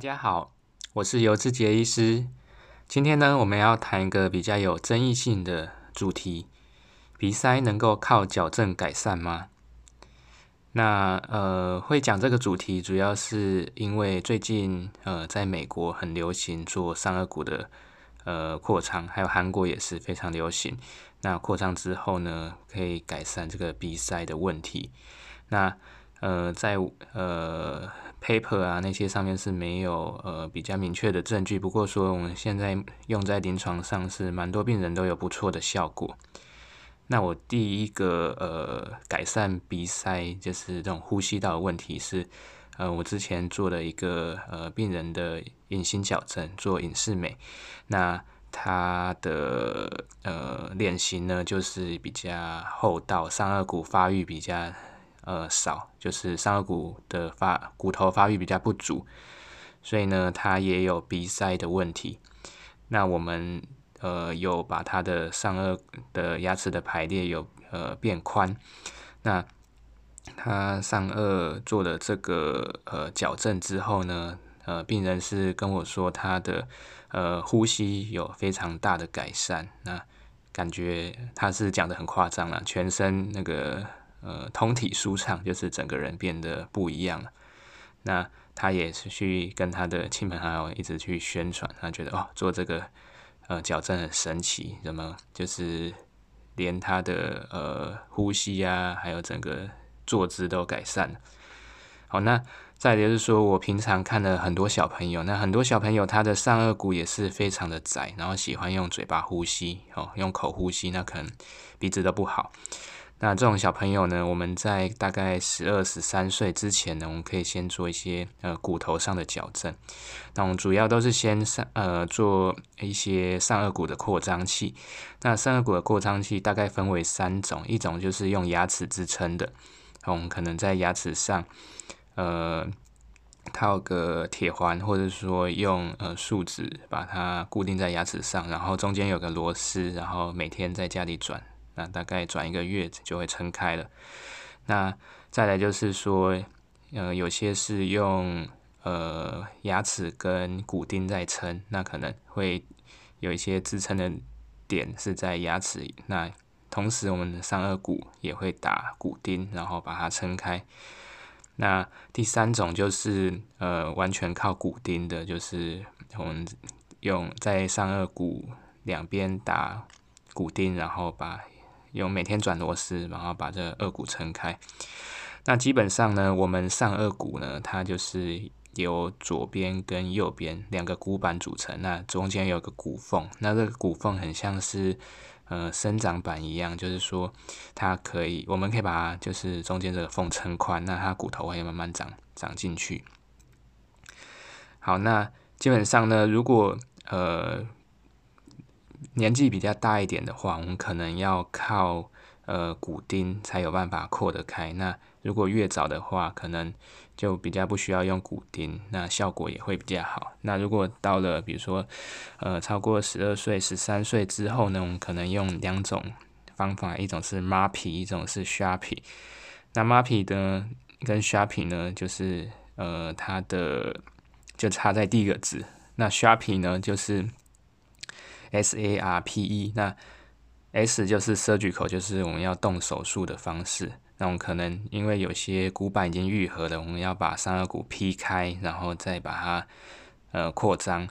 大家好，我是尤志杰医师。今天呢，我们要谈一个比较有争议性的主题：鼻塞能够靠矫正改善吗？那呃，会讲这个主题，主要是因为最近呃，在美国很流行做上颚骨的呃扩张，还有韩国也是非常流行。那扩张之后呢，可以改善这个鼻塞的问题。那呃，在呃。Paper 啊，那些上面是没有呃比较明确的证据。不过说我们现在用在临床上是蛮多病人都有不错的效果。那我第一个呃改善鼻塞就是这种呼吸道的问题是呃我之前做了一个呃病人的隐形矫正，做隐适美。那他的呃脸型呢就是比较厚道，上颚骨发育比较。呃，少就是上颚骨的发骨头发育比较不足，所以呢，他也有鼻塞的问题。那我们呃有把他的上颚的牙齿的排列有呃变宽。那他上颚做了这个呃矫正之后呢，呃，病人是跟我说他的呃呼吸有非常大的改善。那感觉他是讲的很夸张了，全身那个。呃，通体舒畅，就是整个人变得不一样了。那他也是去跟他的亲朋好友一直去宣传，他觉得哦，做这个呃矫正很神奇，怎么就是连他的呃呼吸啊，还有整个坐姿都改善了。好，那再就是说我平常看了很多小朋友，那很多小朋友他的上颚骨也是非常的窄，然后喜欢用嘴巴呼吸哦，用口呼吸，那可能鼻子都不好。那这种小朋友呢，我们在大概十二、十三岁之前呢，我们可以先做一些呃骨头上的矫正。那我们主要都是先上呃做一些上颚骨的扩张器。那上颚骨的扩张器大概分为三种，一种就是用牙齿支撑的，我们可能在牙齿上呃套个铁环，或者说用呃树脂把它固定在牙齿上，然后中间有个螺丝，然后每天在家里转。那大概转一个月就会撑开了。那再来就是说，呃，有些是用呃牙齿跟骨钉在撑，那可能会有一些支撑的点是在牙齿。那同时我们的上颚骨也会打骨钉，然后把它撑开。那第三种就是呃完全靠骨钉的，就是我们用在上颚骨两边打骨钉，然后把用每天转螺丝，然后把这颚骨撑开。那基本上呢，我们上颚骨呢，它就是由左边跟右边两个骨板组成。那中间有个骨缝，那这个骨缝很像是呃生长板一样，就是说它可以，我们可以把它就是中间这个缝撑宽，那它骨头会慢慢长长进去。好，那基本上呢，如果呃。年纪比较大一点的话，我们可能要靠呃骨钉才有办法扩得开。那如果越早的话，可能就比较不需要用骨钉，那效果也会比较好。那如果到了比如说呃超过十二岁、十三岁之后呢，我们可能用两种方法，一种是 MAPI，一种是 Sharpie。那 MAPI 呢跟 Sharpie 呢，就是呃它的就差在第一个字。那 Sharpie 呢就是。S A R P E，那 S 就是 surgical，就是我们要动手术的方式。那我们可能因为有些骨板已经愈合了，我们要把上颚骨劈开，然后再把它呃扩张。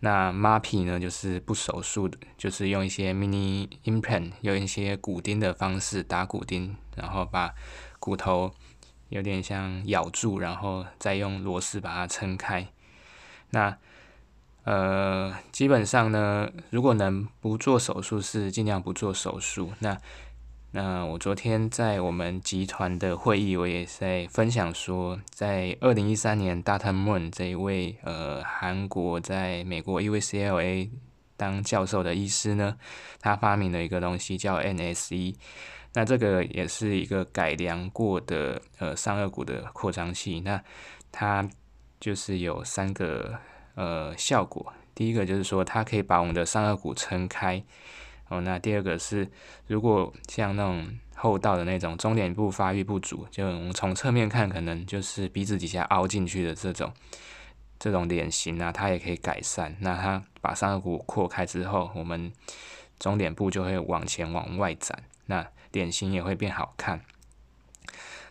那 MAPI 呢，就是不手术的，就是用一些 mini implant，用一些骨钉的方式打骨钉，然后把骨头有点像咬住，然后再用螺丝把它撑开。那呃，基本上呢，如果能不做手术，是尽量不做手术。那那我昨天在我们集团的会议，我也在分享说，在二零一三年，Data Moon 这一位呃韩国在美国 UCLA 当教授的医师呢，他发明了一个东西叫 NSE。那这个也是一个改良过的呃上颚骨的扩张器。那它就是有三个。呃，效果第一个就是说，它可以把我们的上颚骨撑开哦。那第二个是，如果像那种后道的那种中脸部发育不足，就我们从侧面看，可能就是鼻子底下凹进去的这种，这种脸型啊，它也可以改善。那它把上颚骨扩开之后，我们中脸部就会往前往外展，那脸型也会变好看。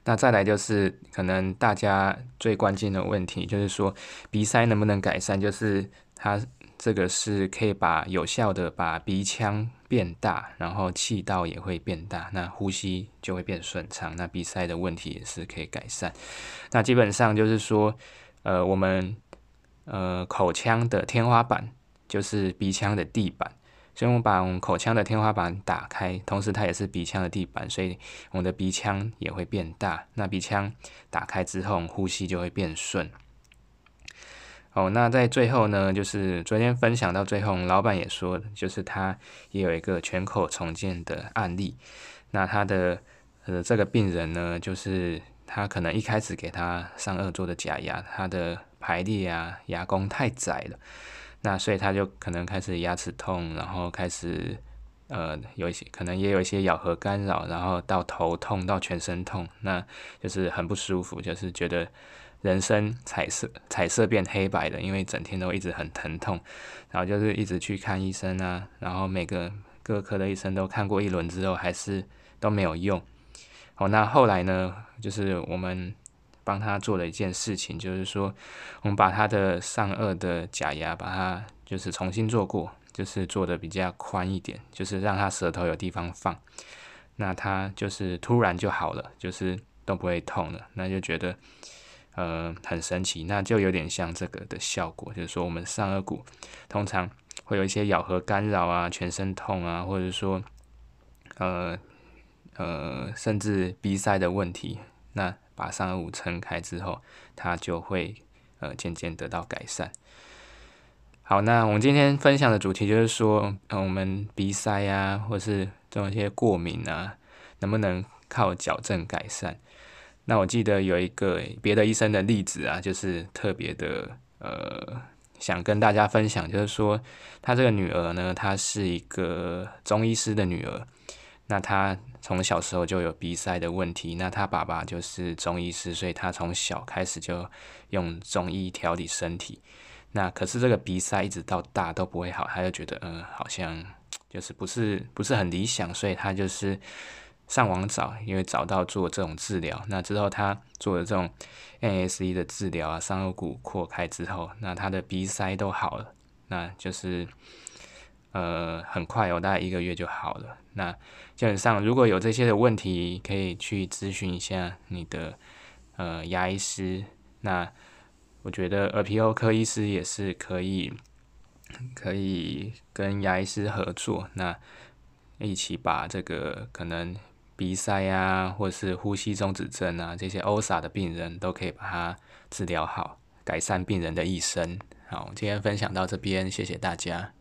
那再来就是可能大家最关键的问题，就是说鼻塞能不能改善？就是它这个是可以把有效的把鼻腔变大，然后气道也会变大，那呼吸就会变顺畅，那鼻塞的问题也是可以改善。那基本上就是说，呃，我们呃口腔的天花板就是鼻腔的地板。所以我们把我们口腔的天花板打开，同时它也是鼻腔的地板，所以我们的鼻腔也会变大。那鼻腔打开之后，呼吸就会变顺。哦，那在最后呢，就是昨天分享到最后，老板也说，就是他也有一个全口重建的案例。那他的呃这个病人呢，就是他可能一开始给他上颚做的假牙，他的排列啊牙弓太窄了。那所以他就可能开始牙齿痛，然后开始呃有一些可能也有一些咬合干扰，然后到头痛到全身痛，那就是很不舒服，就是觉得人生彩色彩色变黑白的，因为整天都一直很疼痛，然后就是一直去看医生啊，然后每个各科的医生都看过一轮之后，还是都没有用。哦，那后来呢，就是我们。帮他做了一件事情，就是说，我们把他的上颚的假牙，把它就是重新做过，就是做的比较宽一点，就是让他舌头有地方放，那他就是突然就好了，就是都不会痛了，那就觉得呃很神奇，那就有点像这个的效果，就是说我们上颚骨通常会有一些咬合干扰啊，全身痛啊，或者说呃呃甚至鼻塞的问题，那。把上颚骨撑开之后，它就会呃渐渐得到改善。好，那我们今天分享的主题就是说，我们鼻塞啊，或是这种一些过敏啊，能不能靠矫正改善？那我记得有一个别的医生的例子啊，就是特别的呃，想跟大家分享，就是说他这个女儿呢，她是一个中医师的女儿。那他从小时候就有鼻塞的问题，那他爸爸就是中医师，所以他从小开始就用中医调理身体。那可是这个鼻塞一直到大都不会好，他就觉得嗯，好像就是不是不是很理想，所以他就是上网找，因为找到做这种治疗。那之后他做了这种 NSE 的治疗啊，上颚骨扩开之后，那他的鼻塞都好了，那就是呃很快哦，大概一个月就好了。那基本上，如果有这些的问题，可以去咨询一下你的呃牙医师。那我觉得耳鼻喉科医师也是可以，可以跟牙医师合作，那一起把这个可能鼻塞啊，或者是呼吸中止症啊这些 OSA 的病人都可以把它治疗好，改善病人的一生。好，今天分享到这边，谢谢大家。